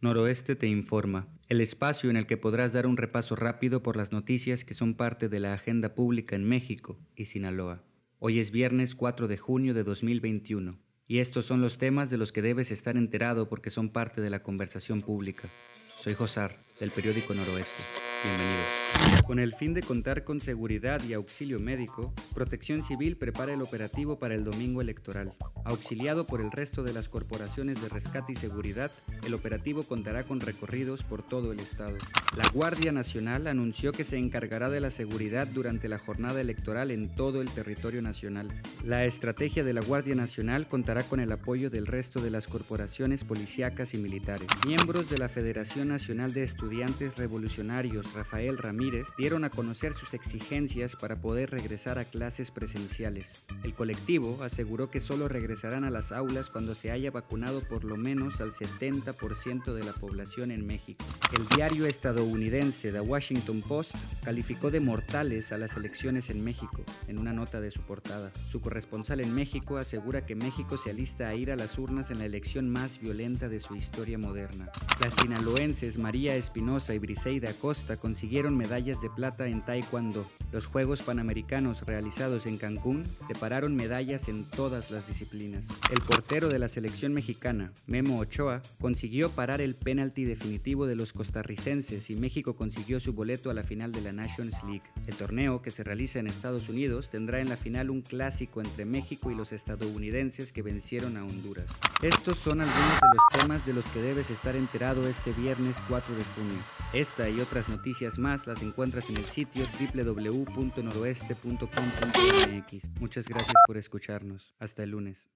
Noroeste te informa, el espacio en el que podrás dar un repaso rápido por las noticias que son parte de la agenda pública en México y Sinaloa. Hoy es viernes 4 de junio de 2021 y estos son los temas de los que debes estar enterado porque son parte de la conversación pública. Soy Josar, del periódico Noroeste. Bienvenido. Con el fin de contar con seguridad y auxilio médico, Protección Civil prepara el operativo para el domingo electoral. Auxiliado por el resto de las corporaciones de rescate y seguridad, el operativo contará con recorridos por todo el estado. La Guardia Nacional anunció que se encargará de la seguridad durante la jornada electoral en todo el territorio nacional. La estrategia de la Guardia Nacional contará con el apoyo del resto de las corporaciones policíacas y militares. Miembros de la Federación Nacional de Estudiantes Revolucionarios, Rafael Ramírez, dieron a conocer sus exigencias para poder regresar a clases presenciales. El colectivo aseguró que solo regresará regresarán a las aulas cuando se haya vacunado por lo menos al 70% de la población en México. El diario estadounidense The Washington Post calificó de mortales a las elecciones en México en una nota de su portada. Su corresponsal en México asegura que México se alista a ir a las urnas en la elección más violenta de su historia moderna. Las sinaloenses María Espinosa y Briseida Acosta consiguieron medallas de plata en Taekwondo. Los Juegos Panamericanos realizados en Cancún separaron medallas en todas las disciplinas. El portero de la selección mexicana, Memo Ochoa, consiguió parar el penalti definitivo de los costarricenses y México consiguió su boleto a la final de la Nations League. El torneo, que se realiza en Estados Unidos, tendrá en la final un clásico entre México y los estadounidenses que vencieron a Honduras. Estos son algunos de los temas de los que debes estar enterado este viernes 4 de junio. Esta y otras noticias más las encuentras en el sitio www.noroeste.com.mx. Muchas gracias por escucharnos. Hasta el lunes.